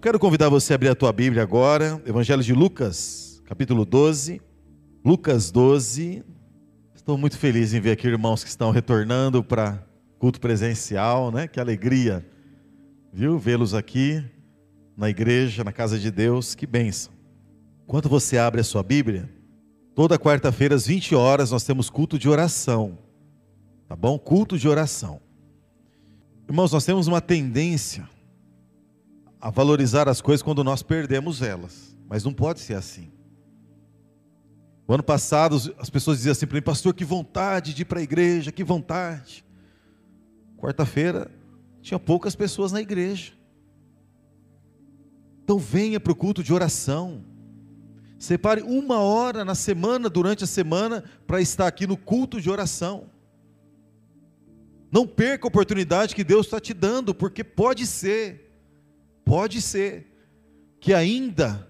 Eu quero convidar você a abrir a tua Bíblia agora, Evangelho de Lucas, capítulo 12. Lucas 12. Estou muito feliz em ver aqui irmãos que estão retornando para culto presencial, né? Que alegria, viu? Vê-los aqui na igreja, na casa de Deus, que bênção. Enquanto você abre a sua Bíblia, toda quarta-feira às 20 horas nós temos culto de oração, tá bom? Culto de oração. Irmãos, nós temos uma tendência a valorizar as coisas quando nós perdemos elas. Mas não pode ser assim. O ano passado as pessoas diziam assim para mim, pastor, que vontade de ir para a igreja, que vontade. Quarta-feira tinha poucas pessoas na igreja. Então venha para o culto de oração. Separe uma hora na semana, durante a semana, para estar aqui no culto de oração. Não perca a oportunidade que Deus está te dando, porque pode ser Pode ser que ainda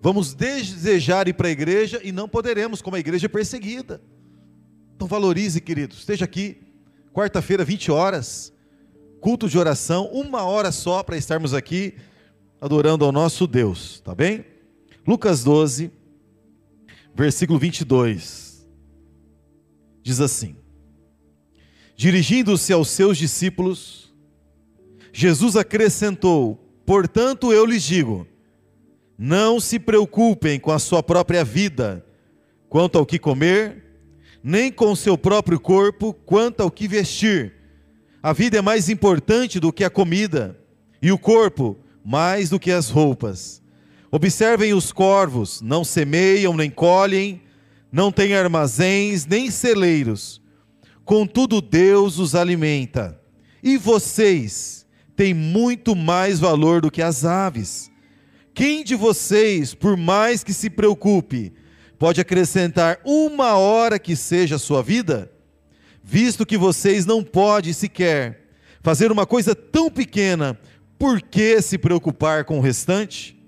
vamos desejar ir para a igreja e não poderemos, como a igreja é perseguida. Então valorize, queridos. Esteja aqui, quarta-feira, 20 horas, culto de oração, uma hora só para estarmos aqui adorando ao nosso Deus, tá bem? Lucas 12, versículo 22, diz assim: Dirigindo-se aos seus discípulos, Jesus acrescentou: Portanto, eu lhes digo, não se preocupem com a sua própria vida, quanto ao que comer, nem com o seu próprio corpo, quanto ao que vestir. A vida é mais importante do que a comida, e o corpo mais do que as roupas. Observem os corvos, não semeiam nem colhem, não têm armazéns nem celeiros. Contudo, Deus os alimenta. E vocês, tem muito mais valor do que as aves. Quem de vocês, por mais que se preocupe, pode acrescentar uma hora que seja a sua vida? Visto que vocês não podem sequer fazer uma coisa tão pequena, por que se preocupar com o restante?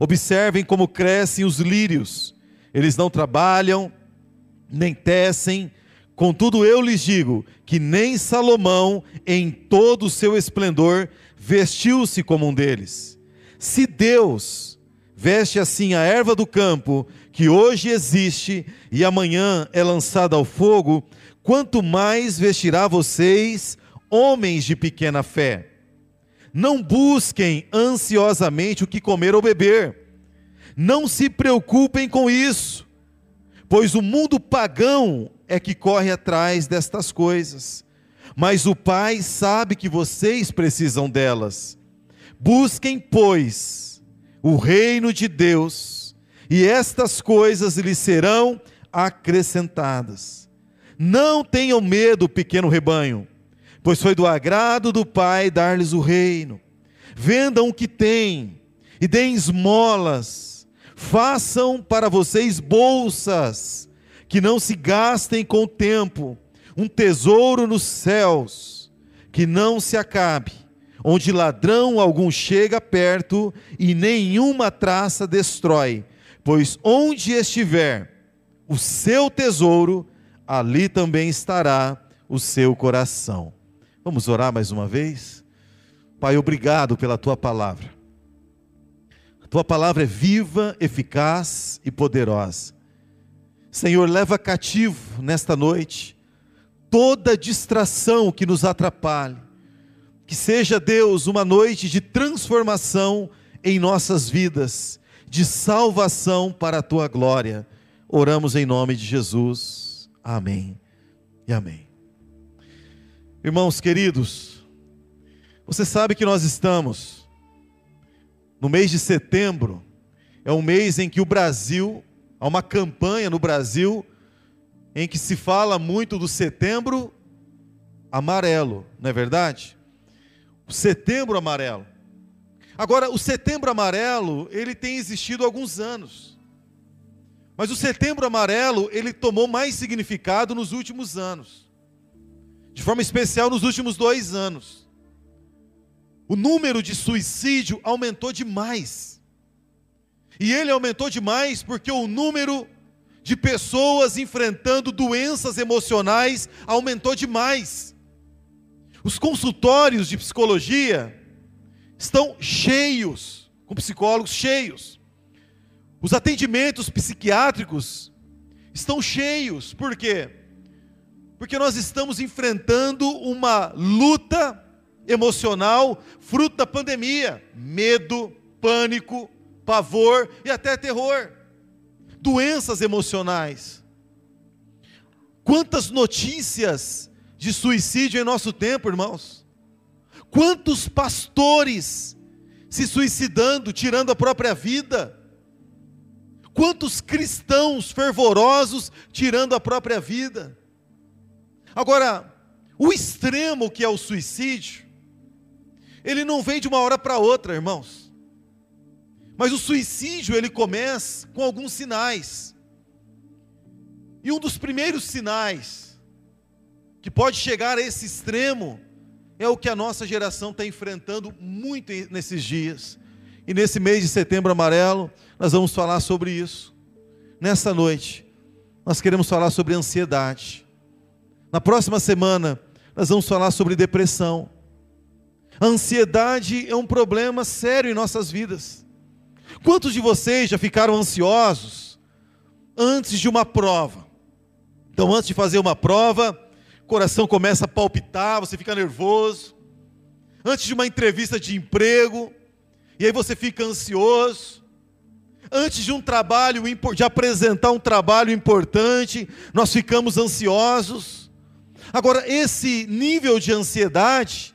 Observem como crescem os lírios, eles não trabalham, nem tecem, Contudo, eu lhes digo que nem Salomão, em todo o seu esplendor, vestiu-se como um deles. Se Deus veste assim a erva do campo, que hoje existe e amanhã é lançada ao fogo, quanto mais vestirá vocês, homens de pequena fé. Não busquem ansiosamente o que comer ou beber. Não se preocupem com isso, pois o mundo pagão é que corre atrás destas coisas, mas o Pai sabe que vocês precisam delas. Busquem, pois, o reino de Deus, e estas coisas lhes serão acrescentadas. Não tenham medo, pequeno rebanho, pois foi do agrado do Pai dar-lhes o reino. Vendam o que têm e deem esmolas, façam para vocês bolsas que não se gastem com o tempo, um tesouro nos céus, que não se acabe, onde ladrão algum chega perto e nenhuma traça destrói, pois onde estiver o seu tesouro, ali também estará o seu coração. Vamos orar mais uma vez? Pai, obrigado pela tua palavra. A tua palavra é viva, eficaz e poderosa Senhor, leva cativo nesta noite toda distração que nos atrapalhe. Que seja, Deus, uma noite de transformação em nossas vidas, de salvação para a tua glória. Oramos em nome de Jesus. Amém e amém. Irmãos queridos, você sabe que nós estamos no mês de setembro, é um mês em que o Brasil Há uma campanha no Brasil em que se fala muito do setembro amarelo, não é verdade? O setembro amarelo. Agora, o setembro amarelo, ele tem existido há alguns anos. Mas o setembro amarelo, ele tomou mais significado nos últimos anos. De forma especial nos últimos dois anos. O número de suicídio aumentou demais. E ele aumentou demais porque o número de pessoas enfrentando doenças emocionais aumentou demais. Os consultórios de psicologia estão cheios, com psicólogos cheios. Os atendimentos psiquiátricos estão cheios. Por quê? Porque nós estamos enfrentando uma luta emocional fruto da pandemia, medo, pânico, pavor e até terror. Doenças emocionais. Quantas notícias de suicídio em nosso tempo, irmãos? Quantos pastores se suicidando, tirando a própria vida? Quantos cristãos fervorosos tirando a própria vida? Agora, o extremo que é o suicídio, ele não vem de uma hora para outra, irmãos. Mas o suicídio, ele começa com alguns sinais. E um dos primeiros sinais que pode chegar a esse extremo é o que a nossa geração está enfrentando muito nesses dias. E nesse mês de setembro amarelo, nós vamos falar sobre isso. Nessa noite, nós queremos falar sobre ansiedade. Na próxima semana, nós vamos falar sobre depressão. A ansiedade é um problema sério em nossas vidas. Quantos de vocês já ficaram ansiosos antes de uma prova? Então, antes de fazer uma prova, o coração começa a palpitar, você fica nervoso. Antes de uma entrevista de emprego, e aí você fica ansioso. Antes de um trabalho, de apresentar um trabalho importante, nós ficamos ansiosos. Agora, esse nível de ansiedade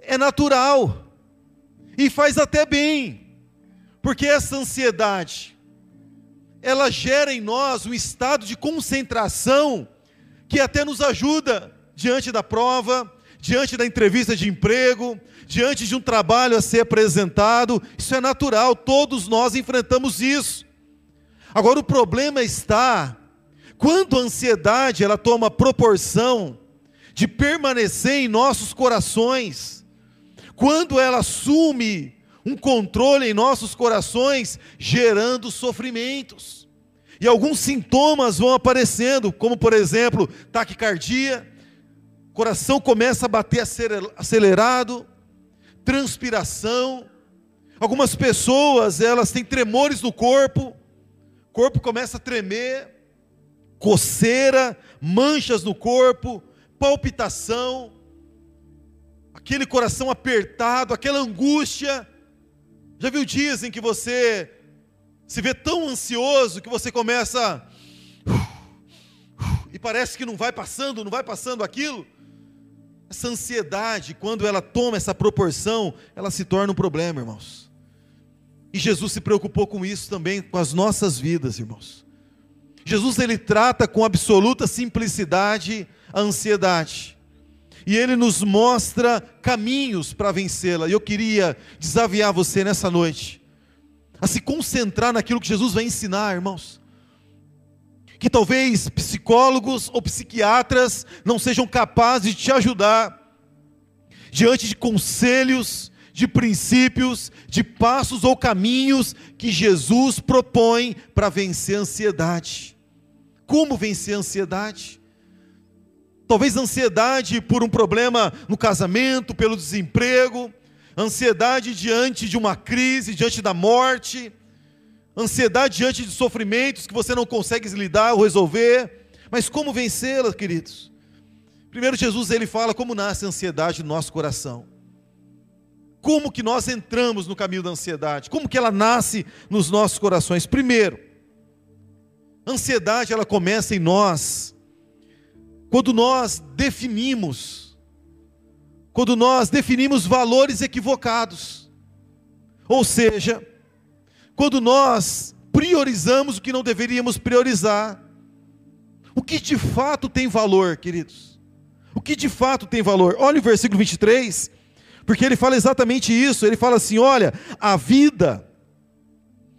é natural e faz até bem, porque essa ansiedade, ela gera em nós um estado de concentração que até nos ajuda diante da prova, diante da entrevista de emprego, diante de um trabalho a ser apresentado, isso é natural, todos nós enfrentamos isso. Agora o problema está quando a ansiedade ela toma proporção de permanecer em nossos corações, quando ela assume um controle em nossos corações, gerando sofrimentos. E alguns sintomas vão aparecendo, como por exemplo, taquicardia, coração começa a bater acelerado, transpiração. Algumas pessoas, elas têm tremores no corpo, o corpo começa a tremer, coceira, manchas no corpo, palpitação, aquele coração apertado, aquela angústia. Já viu dias em que você se vê tão ansioso que você começa e parece que não vai passando, não vai passando aquilo? Essa ansiedade, quando ela toma essa proporção, ela se torna um problema, irmãos. E Jesus se preocupou com isso também, com as nossas vidas, irmãos. Jesus ele trata com absoluta simplicidade a ansiedade. E ele nos mostra caminhos para vencê-la. E eu queria desafiar você nessa noite a se concentrar naquilo que Jesus vai ensinar, irmãos que talvez psicólogos ou psiquiatras não sejam capazes de te ajudar diante de conselhos, de princípios, de passos ou caminhos que Jesus propõe para vencer a ansiedade. Como vencer a ansiedade? Talvez ansiedade por um problema no casamento, pelo desemprego, ansiedade diante de uma crise, diante da morte, ansiedade diante de sofrimentos que você não consegue lidar ou resolver. Mas como vencê-la, queridos? Primeiro Jesus ele fala como nasce a ansiedade no nosso coração. Como que nós entramos no caminho da ansiedade? Como que ela nasce nos nossos corações? Primeiro, ansiedade ela começa em nós quando nós definimos quando nós definimos valores equivocados. Ou seja, quando nós priorizamos o que não deveríamos priorizar. O que de fato tem valor, queridos? O que de fato tem valor? Olha o versículo 23, porque ele fala exatamente isso. Ele fala assim: olha, a vida,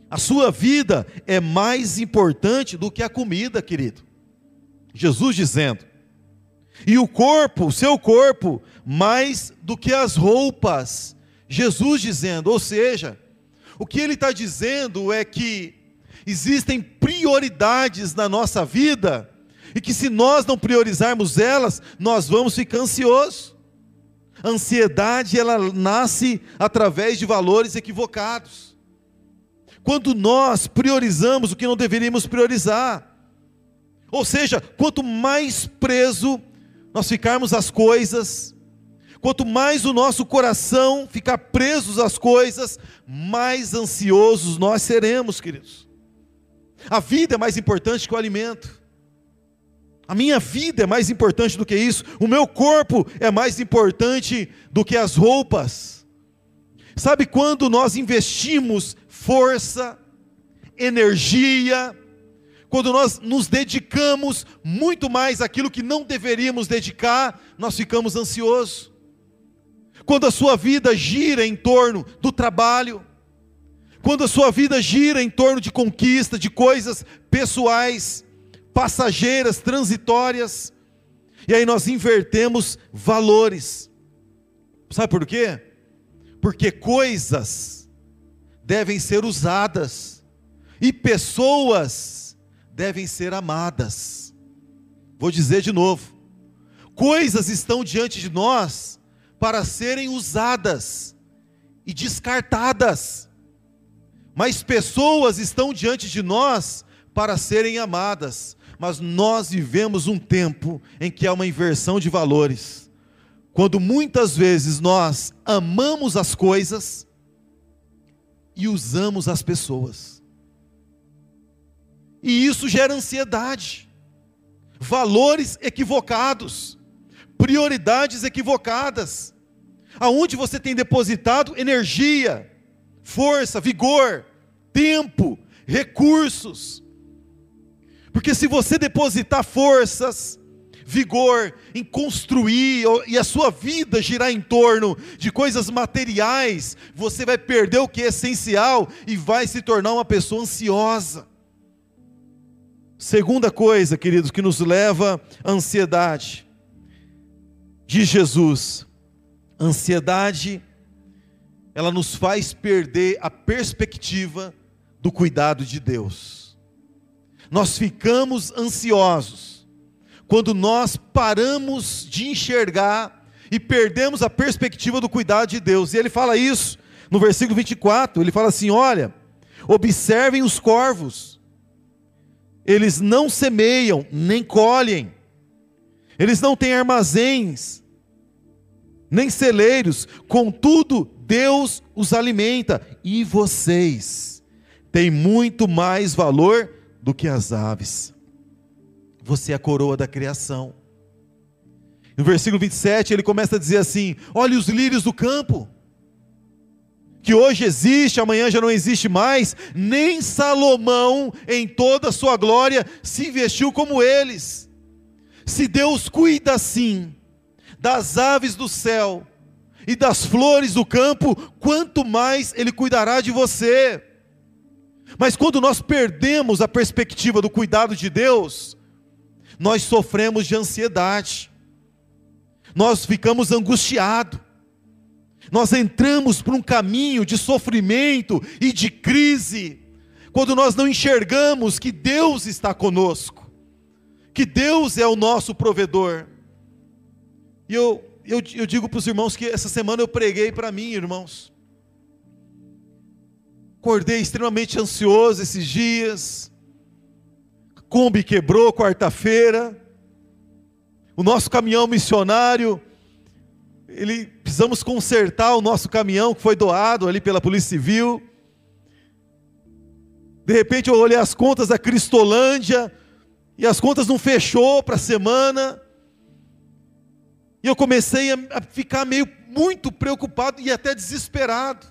a sua vida é mais importante do que a comida, querido. Jesus dizendo, e o corpo, o seu corpo, mais do que as roupas. Jesus dizendo, ou seja, o que ele está dizendo é que existem prioridades na nossa vida, e que se nós não priorizarmos elas, nós vamos ficar ansiosos. A ansiedade ela nasce através de valores equivocados. Quando nós priorizamos o que não deveríamos priorizar. Ou seja, quanto mais preso nós ficarmos às coisas, quanto mais o nosso coração ficar preso às coisas, mais ansiosos nós seremos, queridos. A vida é mais importante que o alimento. A minha vida é mais importante do que isso. O meu corpo é mais importante do que as roupas. Sabe quando nós investimos força, energia, quando nós nos dedicamos muito mais àquilo que não deveríamos dedicar, nós ficamos ansiosos. Quando a sua vida gira em torno do trabalho, quando a sua vida gira em torno de conquista, de coisas pessoais, passageiras, transitórias, e aí nós invertemos valores. Sabe por quê? Porque coisas devem ser usadas e pessoas devem ser amadas. Vou dizer de novo: coisas estão diante de nós para serem usadas e descartadas, mas pessoas estão diante de nós para serem amadas mas nós vivemos um tempo em que há uma inversão de valores. Quando muitas vezes nós amamos as coisas e usamos as pessoas. E isso gera ansiedade, valores equivocados, prioridades equivocadas. Aonde você tem depositado energia, força, vigor, tempo, recursos, porque se você depositar forças, vigor em construir e a sua vida girar em torno de coisas materiais, você vai perder o que é essencial e vai se tornar uma pessoa ansiosa. Segunda coisa, queridos, que nos leva à ansiedade, de Jesus, ansiedade, ela nos faz perder a perspectiva do cuidado de Deus. Nós ficamos ansiosos quando nós paramos de enxergar e perdemos a perspectiva do cuidado de Deus. E ele fala isso no versículo 24: ele fala assim: Olha, observem os corvos, eles não semeiam, nem colhem, eles não têm armazéns, nem celeiros, contudo, Deus os alimenta, e vocês têm muito mais valor do que as aves. Você é a coroa da criação. No versículo 27, ele começa a dizer assim: Olhe os lírios do campo, que hoje existe, amanhã já não existe mais, nem Salomão, em toda a sua glória, se vestiu como eles. Se Deus cuida assim das aves do céu e das flores do campo, quanto mais Ele cuidará de você. Mas quando nós perdemos a perspectiva do cuidado de Deus, nós sofremos de ansiedade, nós ficamos angustiados, nós entramos por um caminho de sofrimento e de crise, quando nós não enxergamos que Deus está conosco, que Deus é o nosso provedor. E eu, eu, eu digo para os irmãos que essa semana eu preguei para mim, irmãos. Acordei extremamente ansioso esses dias. Kombi quebrou quarta-feira. O nosso caminhão missionário, ele precisamos consertar o nosso caminhão que foi doado ali pela Polícia Civil. De repente eu olhei as contas da Cristolândia e as contas não fechou para a semana. E eu comecei a ficar meio muito preocupado e até desesperado.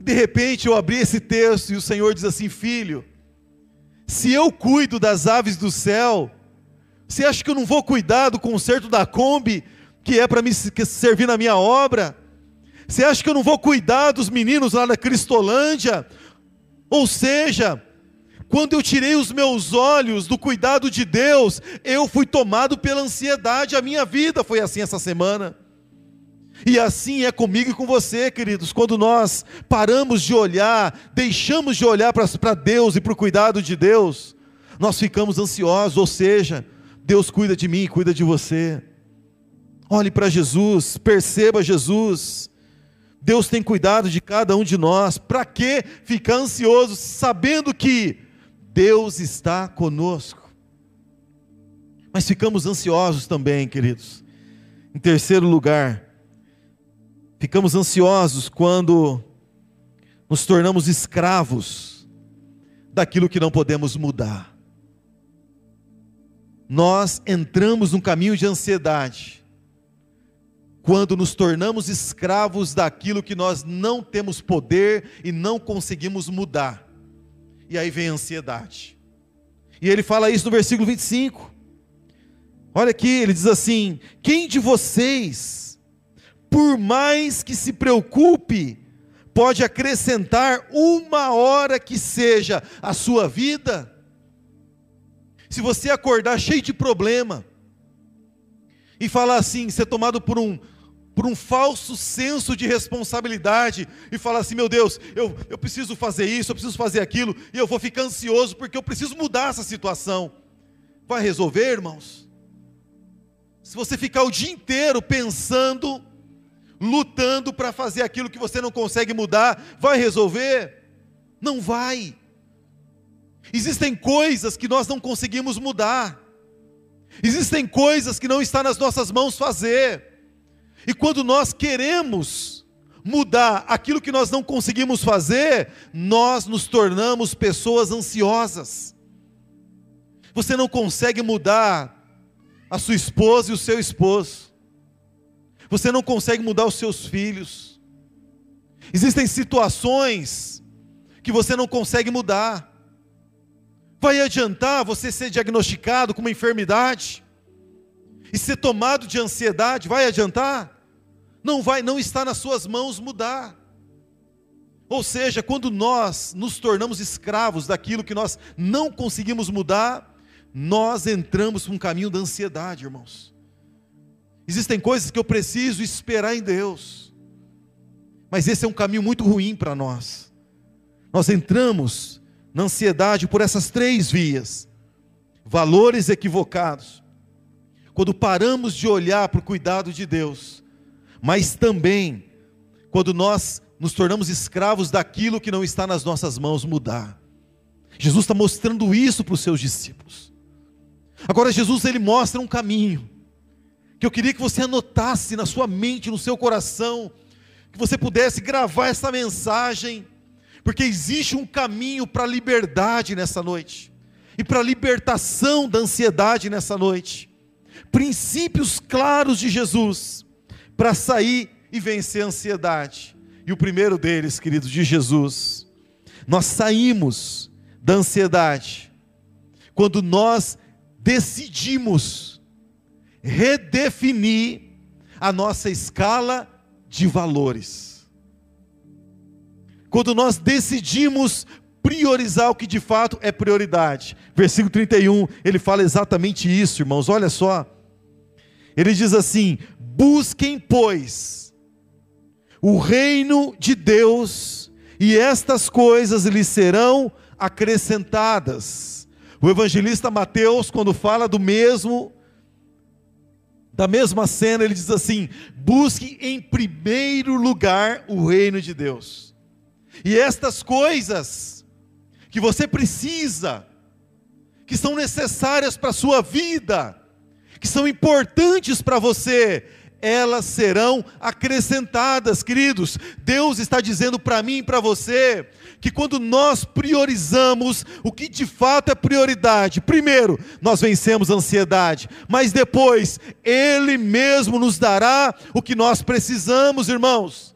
De repente eu abri esse texto e o Senhor diz assim: Filho, se eu cuido das aves do céu, você acha que eu não vou cuidar do conserto da Kombi, que é para me servir na minha obra? Você acha que eu não vou cuidar dos meninos lá da Cristolândia? Ou seja, quando eu tirei os meus olhos do cuidado de Deus, eu fui tomado pela ansiedade. A minha vida foi assim essa semana. E assim é comigo e com você, queridos, quando nós paramos de olhar, deixamos de olhar para Deus e para o cuidado de Deus, nós ficamos ansiosos, ou seja, Deus cuida de mim e cuida de você. Olhe para Jesus, perceba Jesus. Deus tem cuidado de cada um de nós. Para que ficar ansioso sabendo que Deus está conosco? Mas ficamos ansiosos também, queridos. Em terceiro lugar, ficamos ansiosos quando nos tornamos escravos daquilo que não podemos mudar. Nós entramos num caminho de ansiedade quando nos tornamos escravos daquilo que nós não temos poder e não conseguimos mudar. E aí vem a ansiedade. E ele fala isso no versículo 25. Olha aqui, ele diz assim: Quem de vocês, por mais que se preocupe, pode acrescentar uma hora que seja a sua vida? Se você acordar cheio de problema, e falar assim, ser tomado por um, por um falso senso de responsabilidade e falar assim: meu Deus, eu, eu preciso fazer isso, eu preciso fazer aquilo, e eu vou ficar ansioso porque eu preciso mudar essa situação. Vai resolver, irmãos? Se você ficar o dia inteiro pensando, lutando para fazer aquilo que você não consegue mudar, vai resolver? Não vai. Existem coisas que nós não conseguimos mudar. Existem coisas que não está nas nossas mãos fazer. E quando nós queremos mudar aquilo que nós não conseguimos fazer, nós nos tornamos pessoas ansiosas. Você não consegue mudar a sua esposa e o seu esposo. Você não consegue mudar os seus filhos. Existem situações que você não consegue mudar. Vai adiantar você ser diagnosticado com uma enfermidade e ser tomado de ansiedade? Vai adiantar? Não vai, não está nas suas mãos mudar. Ou seja, quando nós nos tornamos escravos daquilo que nós não conseguimos mudar, nós entramos para um caminho da ansiedade, irmãos. Existem coisas que eu preciso esperar em Deus, mas esse é um caminho muito ruim para nós. Nós entramos na ansiedade por essas três vias: valores equivocados, quando paramos de olhar para o cuidado de Deus, mas também quando nós nos tornamos escravos daquilo que não está nas nossas mãos mudar. Jesus está mostrando isso para os seus discípulos. Agora Jesus ele mostra um caminho que eu queria que você anotasse na sua mente, no seu coração, que você pudesse gravar essa mensagem, porque existe um caminho para a liberdade nessa noite e para a libertação da ansiedade nessa noite. Princípios claros de Jesus para sair e vencer a ansiedade. E o primeiro deles, queridos, de Jesus, nós saímos da ansiedade quando nós decidimos redefinir a nossa escala de valores. Quando nós decidimos priorizar o que de fato é prioridade. Versículo 31, ele fala exatamente isso, irmãos. Olha só. Ele diz assim: Busquem, pois, o reino de Deus, e estas coisas lhes serão acrescentadas. O evangelista Mateus, quando fala do mesmo, da mesma cena, ele diz assim: busque em primeiro lugar o reino de Deus. E estas coisas que você precisa, que são necessárias para a sua vida, que são importantes para você, elas serão acrescentadas, queridos. Deus está dizendo para mim e para você que quando nós priorizamos o que de fato é prioridade, primeiro, nós vencemos a ansiedade, mas depois, Ele mesmo nos dará o que nós precisamos, irmãos.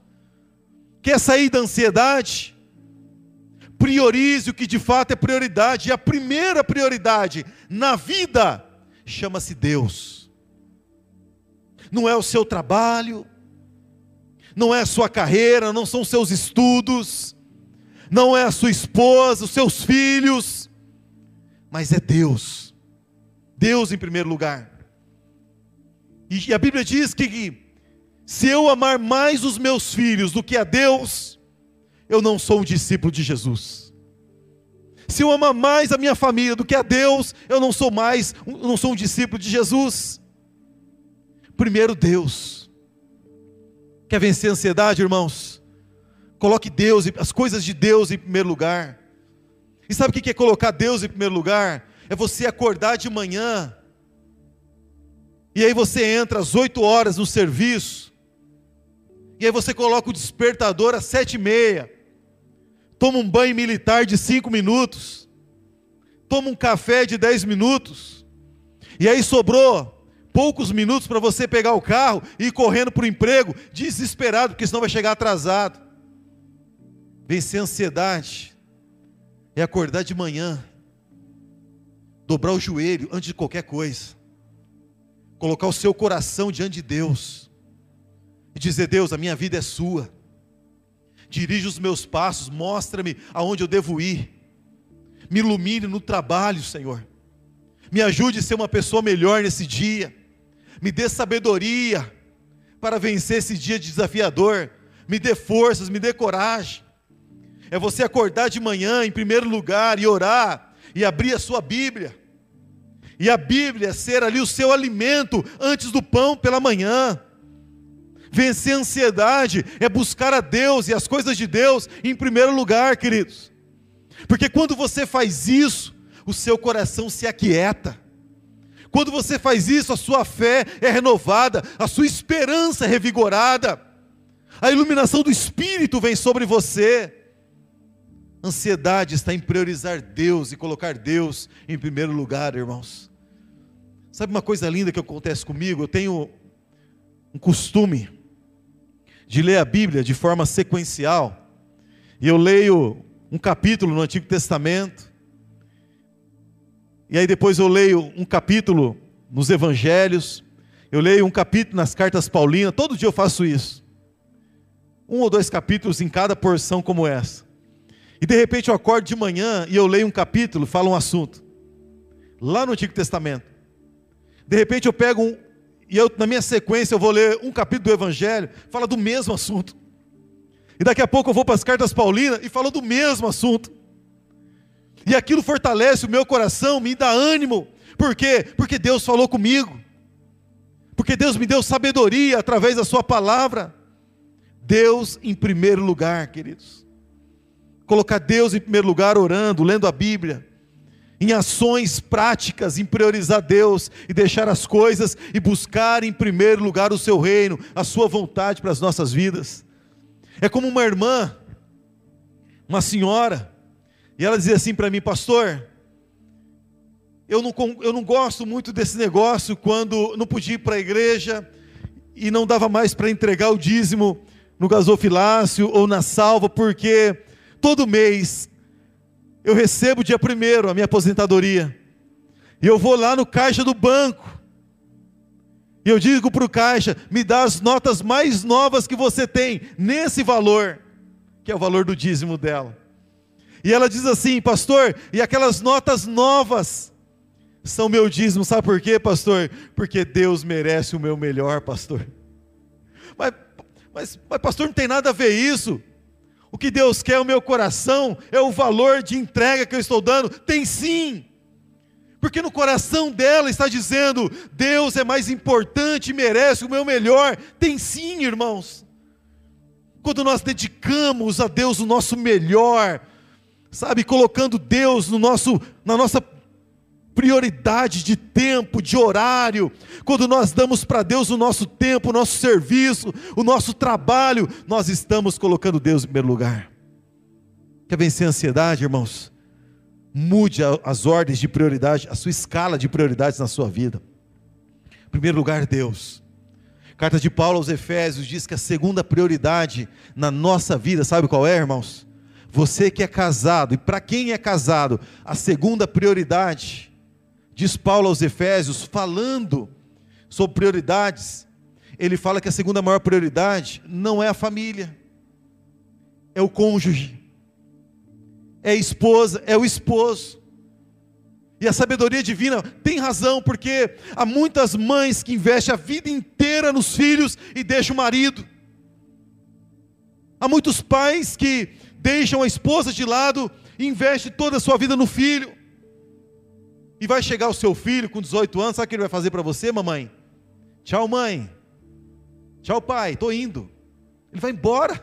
Quer sair da ansiedade? Priorize o que de fato é prioridade, e a primeira prioridade na vida chama-se Deus não é o seu trabalho, não é a sua carreira, não são os seus estudos, não é a sua esposa, os seus filhos, mas é Deus. Deus em primeiro lugar. E a Bíblia diz que se eu amar mais os meus filhos do que a Deus, eu não sou um discípulo de Jesus. Se eu amar mais a minha família do que a Deus, eu não sou mais, não sou um discípulo de Jesus. Primeiro Deus. Quer vencer a ansiedade, irmãos? Coloque Deus, as coisas de Deus em primeiro lugar. E sabe o que é colocar Deus em primeiro lugar? É você acordar de manhã. E aí você entra às 8 horas no serviço. E aí você coloca o despertador às sete e meia. Toma um banho militar de cinco minutos. Toma um café de dez minutos. E aí sobrou poucos minutos para você pegar o carro e ir correndo para o emprego, desesperado, porque senão vai chegar atrasado. Vencer a ansiedade é acordar de manhã, dobrar o joelho antes de qualquer coisa, colocar o seu coração diante de Deus e dizer: Deus, a minha vida é sua, dirige os meus passos, mostra-me aonde eu devo ir, me ilumine no trabalho, Senhor, me ajude a ser uma pessoa melhor nesse dia me dê sabedoria para vencer esse dia desafiador, me dê forças, me dê coragem. É você acordar de manhã, em primeiro lugar, e orar, e abrir a sua Bíblia, e a Bíblia ser ali o seu alimento antes do pão pela manhã. Vencer a ansiedade é buscar a Deus e as coisas de Deus em primeiro lugar, queridos. Porque quando você faz isso, o seu coração se aquieta. Quando você faz isso, a sua fé é renovada, a sua esperança é revigorada, a iluminação do Espírito vem sobre você. Ansiedade está em priorizar Deus e colocar Deus em primeiro lugar, irmãos. Sabe uma coisa linda que acontece comigo? Eu tenho um costume de ler a Bíblia de forma sequencial. E eu leio um capítulo no Antigo Testamento, e aí depois eu leio um capítulo nos evangelhos, eu leio um capítulo nas cartas paulinas, todo dia eu faço isso. Um ou dois capítulos em cada porção como essa. E de repente eu acordo de manhã e eu leio um capítulo, fala um assunto. Lá no Antigo Testamento. De repente eu pego um, e eu, na minha sequência eu vou ler um capítulo do Evangelho, fala do mesmo assunto. E daqui a pouco eu vou para as cartas paulinas e falo do mesmo assunto. E aquilo fortalece o meu coração, me dá ânimo. Por quê? Porque Deus falou comigo. Porque Deus me deu sabedoria através da Sua palavra. Deus em primeiro lugar, queridos. Colocar Deus em primeiro lugar, orando, lendo a Bíblia. Em ações práticas, em priorizar Deus e deixar as coisas e buscar em primeiro lugar o Seu reino, a Sua vontade para as nossas vidas. É como uma irmã, uma senhora, e ela dizia assim para mim, pastor, eu não, eu não gosto muito desse negócio quando não podia ir para a igreja e não dava mais para entregar o dízimo no gasofilácio ou na salva, porque todo mês eu recebo dia primeiro a minha aposentadoria. E eu vou lá no caixa do banco. E eu digo para o caixa: me dá as notas mais novas que você tem, nesse valor, que é o valor do dízimo dela. E ela diz assim, pastor, e aquelas notas novas são meu dízimo, sabe por quê, pastor? Porque Deus merece o meu melhor, pastor. Mas, mas, mas, pastor, não tem nada a ver isso. O que Deus quer é o meu coração, é o valor de entrega que eu estou dando. Tem sim. Porque no coração dela está dizendo: Deus é mais importante, merece o meu melhor. Tem sim, irmãos. Quando nós dedicamos a Deus o nosso melhor, sabe, colocando Deus no nosso, na nossa prioridade de tempo, de horário, quando nós damos para Deus o nosso tempo, o nosso serviço, o nosso trabalho, nós estamos colocando Deus em primeiro lugar. Quer vencer a ansiedade, irmãos? Mude as ordens de prioridade, a sua escala de prioridades na sua vida. Em primeiro lugar, Deus. Carta de Paulo aos Efésios diz que a segunda prioridade na nossa vida, sabe qual é, irmãos? Você que é casado, e para quem é casado, a segunda prioridade, diz Paulo aos Efésios, falando sobre prioridades, ele fala que a segunda maior prioridade não é a família, é o cônjuge, é a esposa, é o esposo. E a sabedoria divina tem razão, porque há muitas mães que investem a vida inteira nos filhos e deixam o marido. Há muitos pais que deixam a esposa de lado investe toda a sua vida no filho. E vai chegar o seu filho com 18 anos, sabe o que ele vai fazer para você, mamãe? Tchau, mãe. Tchau, pai, estou indo. Ele vai embora.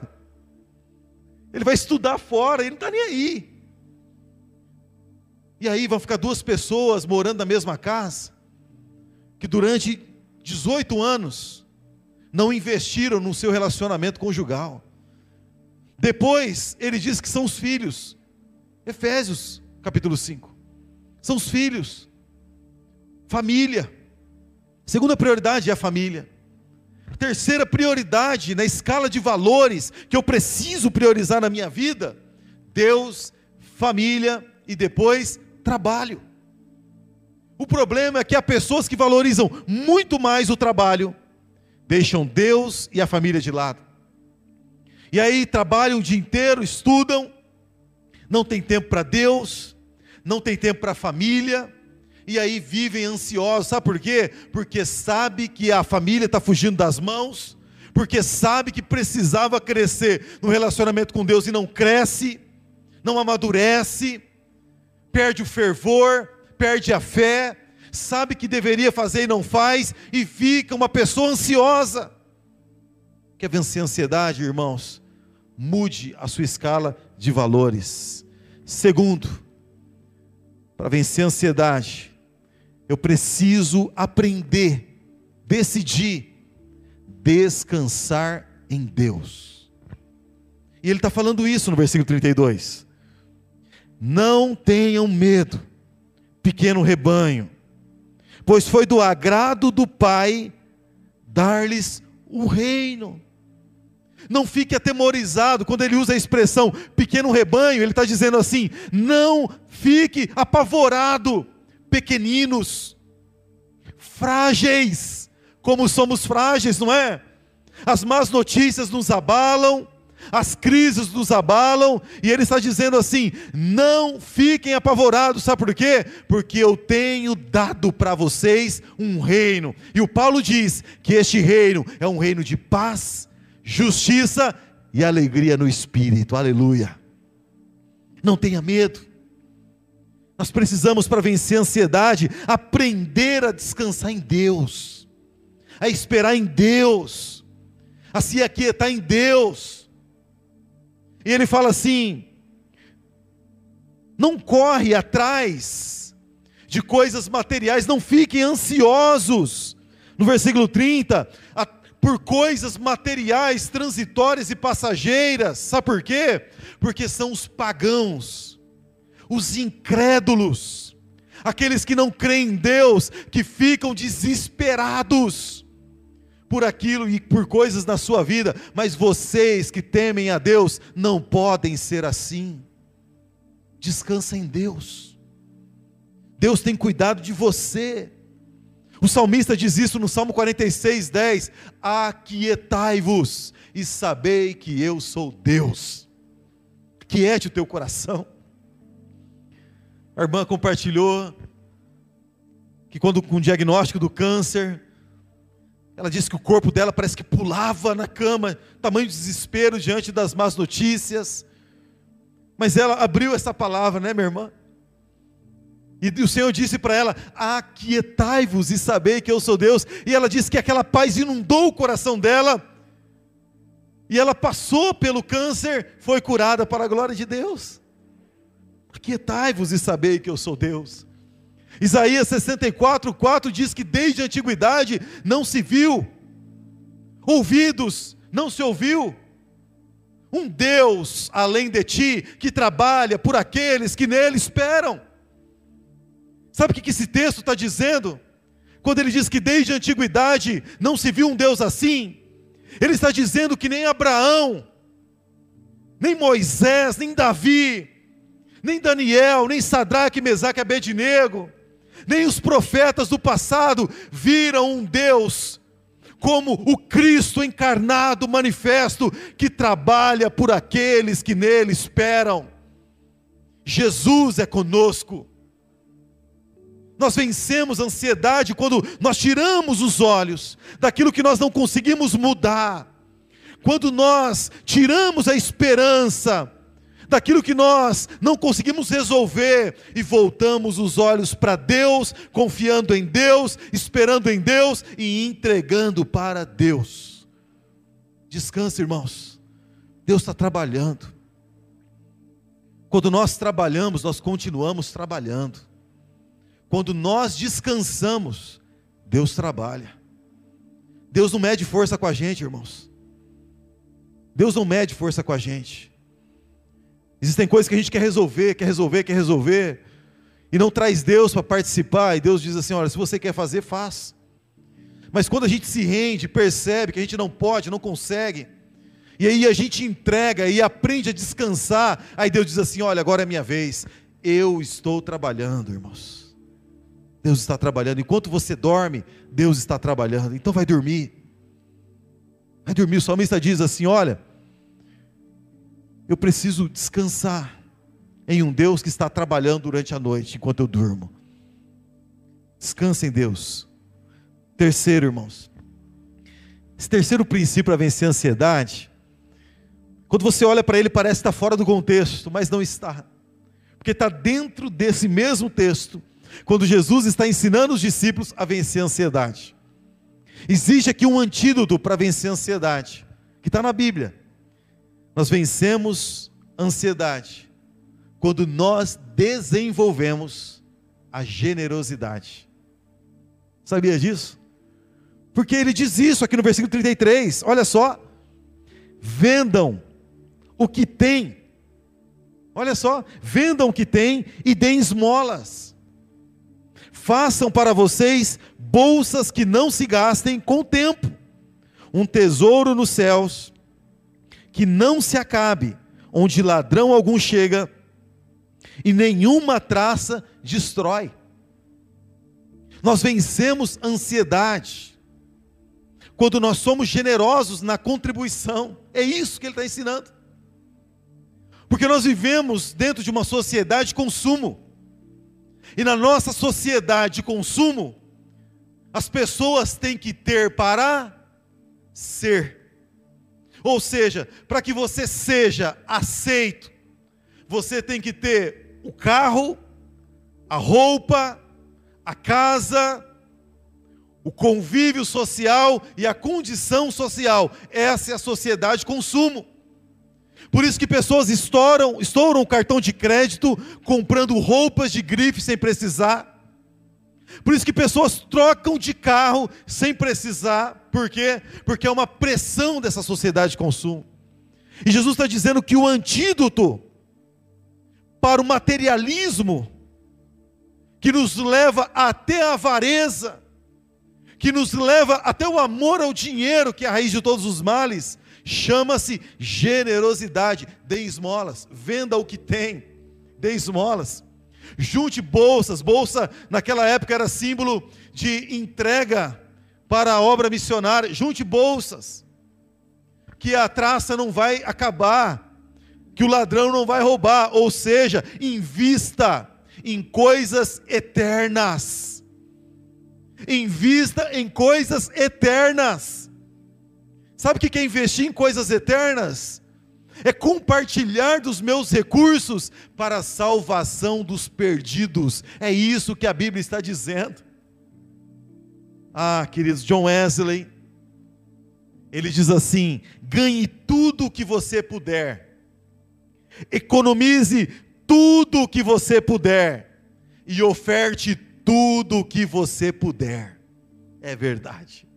Ele vai estudar fora, ele não está nem aí. E aí vão ficar duas pessoas morando na mesma casa, que durante 18 anos não investiram no seu relacionamento conjugal. Depois ele diz que são os filhos. Efésios, capítulo 5. São os filhos. Família. Segunda prioridade é a família. Terceira prioridade na escala de valores que eu preciso priorizar na minha vida: Deus, família e depois trabalho. O problema é que há pessoas que valorizam muito mais o trabalho, deixam Deus e a família de lado. E aí trabalham o dia inteiro, estudam, não tem tempo para Deus, não tem tempo para a família, e aí vivem ansiosos, sabe por quê? Porque sabe que a família está fugindo das mãos, porque sabe que precisava crescer no relacionamento com Deus e não cresce, não amadurece, perde o fervor, perde a fé, sabe que deveria fazer e não faz, e fica uma pessoa ansiosa. Quer vencer a ansiedade, irmãos? Mude a sua escala de valores. Segundo, para vencer a ansiedade, eu preciso aprender, decidir, descansar em Deus. E ele está falando isso no versículo 32. Não tenham medo, pequeno rebanho, pois foi do agrado do Pai dar-lhes o reino. Não fique atemorizado, quando ele usa a expressão pequeno rebanho, ele está dizendo assim: não fique apavorado, pequeninos, frágeis, como somos frágeis, não é? As más notícias nos abalam, as crises nos abalam, e ele está dizendo assim: não fiquem apavorados, sabe por quê? Porque eu tenho dado para vocês um reino, e o Paulo diz que este reino é um reino de paz, justiça e alegria no espírito, aleluia. Não tenha medo, nós precisamos, para vencer a ansiedade, aprender a descansar em Deus, a esperar em Deus, a se aquietar em Deus e ele fala assim: não corre atrás de coisas materiais, não fiquem ansiosos. No versículo 30, a, por coisas materiais, transitórias e passageiras. Sabe por quê? Porque são os pagãos, os incrédulos, aqueles que não creem em Deus, que ficam desesperados por aquilo e por coisas na sua vida, mas vocês que temem a Deus não podem ser assim. Descansa em Deus. Deus tem cuidado de você. O salmista diz isso no Salmo 46, 10: Aquietai-vos e sabei que eu sou Deus. Quiete o teu coração. A irmã compartilhou que quando com o diagnóstico do câncer, ela disse que o corpo dela parece que pulava na cama, tamanho desespero diante das más notícias. Mas ela abriu essa palavra, né, minha irmã? E o Senhor disse para ela: Aquietai-vos e sabei que eu sou Deus. E ela disse que aquela paz inundou o coração dela. E ela passou pelo câncer, foi curada para a glória de Deus. Aquietai-vos e sabei que eu sou Deus. Isaías 64, 4 diz que desde a antiguidade não se viu, ouvidos não se ouviu, um Deus além de ti que trabalha por aqueles que nele esperam. Sabe o que esse texto está dizendo? Quando ele diz que desde a antiguidade não se viu um Deus assim, ele está dizendo que nem Abraão, nem Moisés, nem Davi, nem Daniel, nem Sadraque, Mesaque Abednego, nem os profetas do passado viram um Deus como o Cristo encarnado, manifesto, que trabalha por aqueles que nele esperam. Jesus é conosco. Nós vencemos a ansiedade quando nós tiramos os olhos daquilo que nós não conseguimos mudar, quando nós tiramos a esperança daquilo que nós não conseguimos resolver e voltamos os olhos para Deus, confiando em Deus, esperando em Deus e entregando para Deus. Descanse, irmãos. Deus está trabalhando. Quando nós trabalhamos, nós continuamos trabalhando. Quando nós descansamos, Deus trabalha. Deus não mede força com a gente, irmãos. Deus não mede força com a gente. Existem coisas que a gente quer resolver, quer resolver, quer resolver, e não traz Deus para participar, e Deus diz assim: olha, se você quer fazer, faz. Mas quando a gente se rende, percebe que a gente não pode, não consegue, e aí a gente entrega e aprende a descansar, aí Deus diz assim: olha, agora é minha vez, eu estou trabalhando, irmãos. Deus está trabalhando, enquanto você dorme, Deus está trabalhando, então vai dormir. Vai dormir, o salmista diz assim: olha, eu preciso descansar em um Deus que está trabalhando durante a noite enquanto eu durmo. Descansa em Deus. Terceiro, irmãos. Esse terceiro princípio para vencer a ansiedade, quando você olha para ele, parece estar fora do contexto, mas não está. Porque está dentro desse mesmo texto, quando Jesus está ensinando os discípulos a vencer a ansiedade. Existe aqui um antídoto para vencer a ansiedade, que está na Bíblia. Nós vencemos a ansiedade quando nós desenvolvemos a generosidade. Sabia disso? Porque ele diz isso aqui no versículo 33. Olha só. Vendam o que tem. Olha só, vendam o que tem e deem esmolas. Façam para vocês bolsas que não se gastem com o tempo, um tesouro nos céus que não se acabe, onde ladrão algum chega e nenhuma traça destrói. Nós vencemos ansiedade quando nós somos generosos na contribuição. É isso que ele está ensinando. Porque nós vivemos dentro de uma sociedade de consumo. E na nossa sociedade de consumo, as pessoas têm que ter para ser. Ou seja, para que você seja aceito, você tem que ter o carro, a roupa, a casa, o convívio social e a condição social. Essa é a sociedade de consumo. Por isso que pessoas estouram, estouram o cartão de crédito comprando roupas de grife sem precisar. Por isso que pessoas trocam de carro sem precisar. Por quê? Porque é uma pressão dessa sociedade de consumo. E Jesus está dizendo que o antídoto para o materialismo, que nos leva até a avareza, que nos leva até o amor ao dinheiro, que é a raiz de todos os males, chama-se generosidade. Dê esmolas, venda o que tem, dê esmolas. Junte bolsas, bolsa naquela época era símbolo de entrega para a obra missionária. Junte bolsas, que a traça não vai acabar, que o ladrão não vai roubar, ou seja, invista em coisas eternas. Invista em coisas eternas. Sabe o que é investir em coisas eternas? é compartilhar dos meus recursos para a salvação dos perdidos. É isso que a Bíblia está dizendo. Ah, queridos, John Wesley, ele diz assim: ganhe tudo o que você puder, economize tudo o que você puder, e oferte tudo o que você puder. É verdade.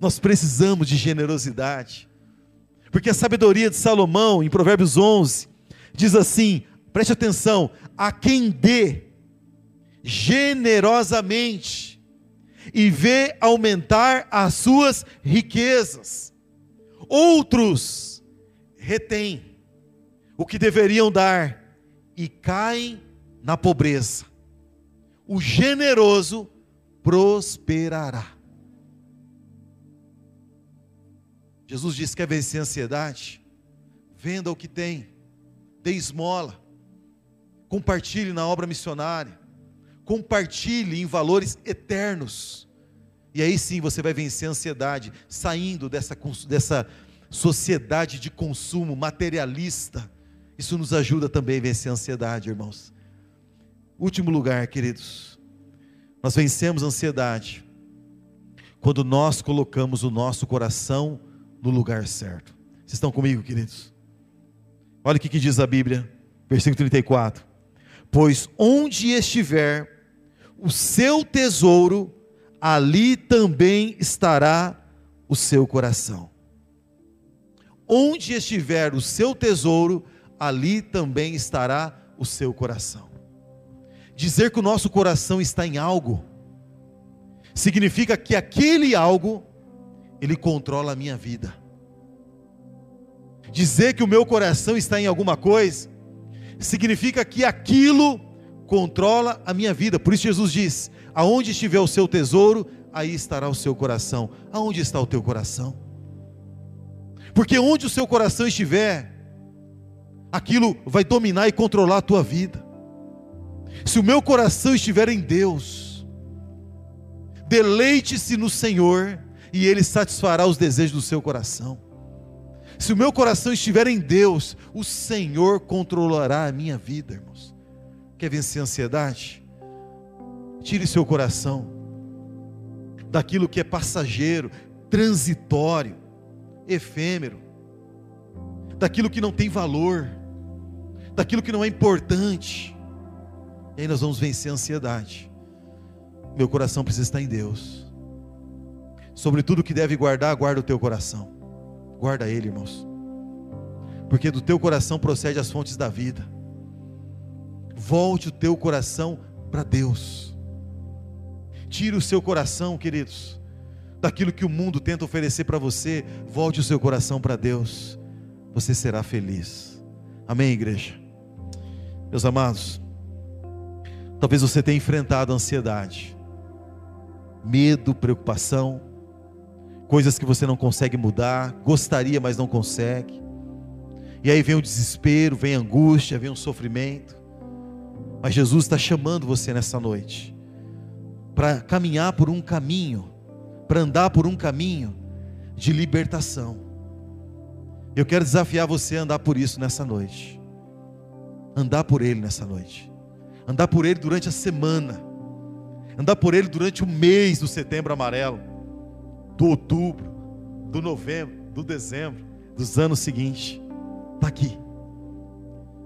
Nós precisamos de generosidade. Porque a sabedoria de Salomão, em Provérbios 11, diz assim: preste atenção, a quem dê generosamente e vê aumentar as suas riquezas, outros retêm o que deveriam dar e caem na pobreza. O generoso prosperará. Jesus disse: quer vencer a ansiedade? Venda o que tem, dê esmola, compartilhe na obra missionária, compartilhe em valores eternos. E aí sim você vai vencer a ansiedade, saindo dessa, dessa sociedade de consumo materialista, Isso nos ajuda também a vencer a ansiedade, irmãos. Último lugar, queridos. Nós vencemos a ansiedade quando nós colocamos o nosso coração no lugar certo. Vocês estão comigo, queridos? Olha o que diz a Bíblia, versículo 34. Pois onde estiver o seu tesouro, ali também estará o seu coração. Onde estiver o seu tesouro, ali também estará o seu coração. Dizer que o nosso coração está em algo, significa que aquele algo, ele controla a minha vida. Dizer que o meu coração está em alguma coisa, significa que aquilo controla a minha vida. Por isso Jesus diz: aonde estiver o seu tesouro, aí estará o seu coração. Aonde está o teu coração? Porque onde o seu coração estiver, aquilo vai dominar e controlar a tua vida. Se o meu coração estiver em Deus, deleite-se no Senhor e Ele satisfará os desejos do seu coração. Se o meu coração estiver em Deus, o Senhor controlará a minha vida, irmãos. Quer vencer a ansiedade? Tire seu coração daquilo que é passageiro, transitório, efêmero, daquilo que não tem valor, daquilo que não é importante. E aí nós vamos vencer a ansiedade. Meu coração precisa estar em Deus. Sobre tudo que deve guardar, guarda o teu coração. Guarda ele, irmãos. Porque do teu coração procede as fontes da vida. Volte o teu coração para Deus. Tire o seu coração, queridos, daquilo que o mundo tenta oferecer para você. Volte o seu coração para Deus. Você será feliz. Amém, igreja? Meus amados, talvez você tenha enfrentado ansiedade, medo, preocupação, coisas que você não consegue mudar, gostaria, mas não consegue. E aí vem o desespero, vem a angústia, vem o sofrimento. Mas Jesus está chamando você nessa noite para caminhar por um caminho, para andar por um caminho de libertação. Eu quero desafiar você a andar por isso nessa noite. Andar por Ele nessa noite. Andar por Ele durante a semana. Andar por Ele durante o mês do setembro amarelo, do outubro, do novembro, do dezembro, dos anos seguintes. Está aqui.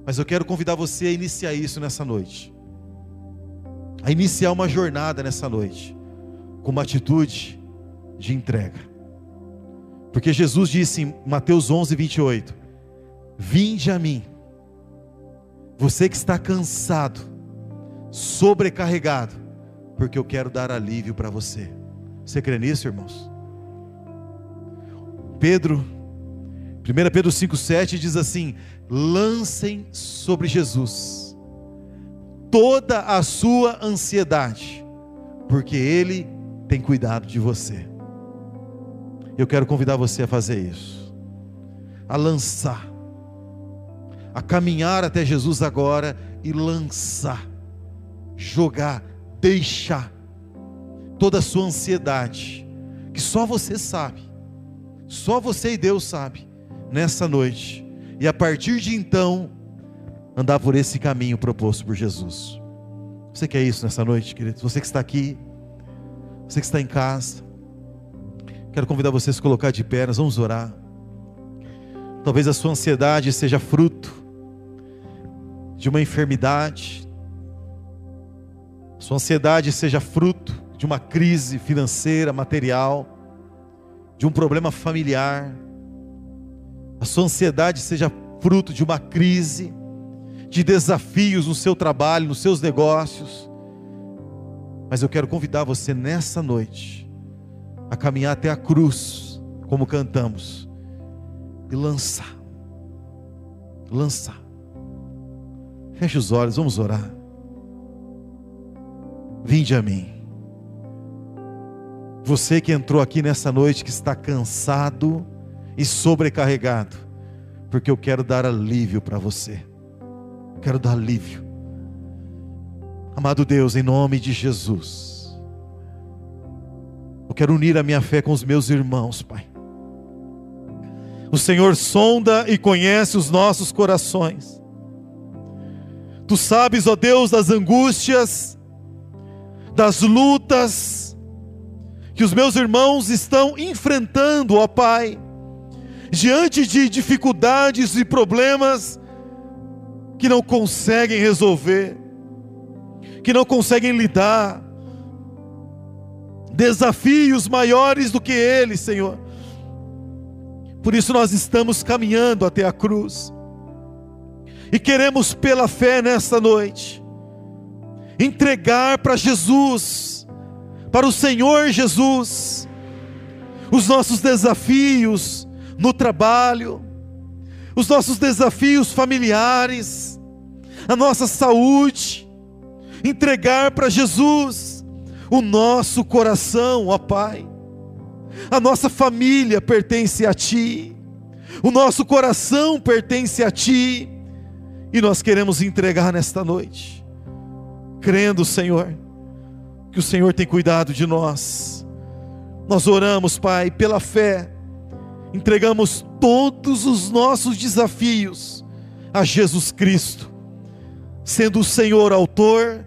Mas eu quero convidar você a iniciar isso nessa noite. A iniciar uma jornada nessa noite. Com uma atitude de entrega. Porque Jesus disse em Mateus 11, 28: Vinde a mim, você que está cansado, sobrecarregado, porque eu quero dar alívio para você. Você crê nisso, irmãos? Pedro, 1 Pedro 5,7 diz assim: lancem sobre Jesus toda a sua ansiedade, porque Ele tem cuidado de você. Eu quero convidar você a fazer isso, a lançar, a caminhar até Jesus agora e lançar, jogar, deixar toda a sua ansiedade, que só você sabe, só você e Deus sabe, nessa noite e a partir de então, andar por esse caminho proposto por Jesus. Você quer isso nessa noite, queridos? Você que está aqui, você que está em casa, quero convidar você a se colocar de pé, nós vamos orar. Talvez a sua ansiedade seja fruto de uma enfermidade, sua ansiedade seja fruto de uma crise financeira, material, de um problema familiar, a sua ansiedade seja fruto de uma crise, de desafios no seu trabalho, nos seus negócios. Mas eu quero convidar você nessa noite a caminhar até a cruz, como cantamos, e lançar. Lançar. Feche os olhos, vamos orar. Vinde a mim. Você que entrou aqui nessa noite, que está cansado, e sobrecarregado, porque eu quero dar alívio para você. Quero dar alívio. Amado Deus, em nome de Jesus, eu quero unir a minha fé com os meus irmãos, Pai. O Senhor sonda e conhece os nossos corações. Tu sabes, ó Deus, das angústias, das lutas que os meus irmãos estão enfrentando, ó Pai, diante de dificuldades e problemas que não conseguem resolver, que não conseguem lidar, desafios maiores do que eles, Senhor. Por isso nós estamos caminhando até a cruz. E queremos pela fé nesta noite entregar para Jesus, para o Senhor Jesus, os nossos desafios no trabalho, os nossos desafios familiares, a nossa saúde, entregar para Jesus o nosso coração, ó Pai. A nossa família pertence a Ti, o nosso coração pertence a Ti, e nós queremos entregar nesta noite, crendo, Senhor, que o Senhor tem cuidado de nós. Nós oramos, Pai, pela fé, entregamos todos os nossos desafios a Jesus Cristo, sendo o Senhor autor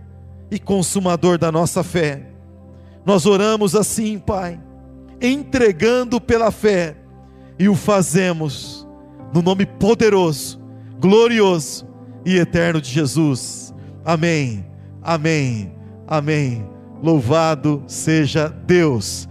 e consumador da nossa fé. Nós oramos assim, Pai, entregando pela fé, e o fazemos no nome poderoso, glorioso e eterno de Jesus. Amém, amém, amém. Louvado seja Deus.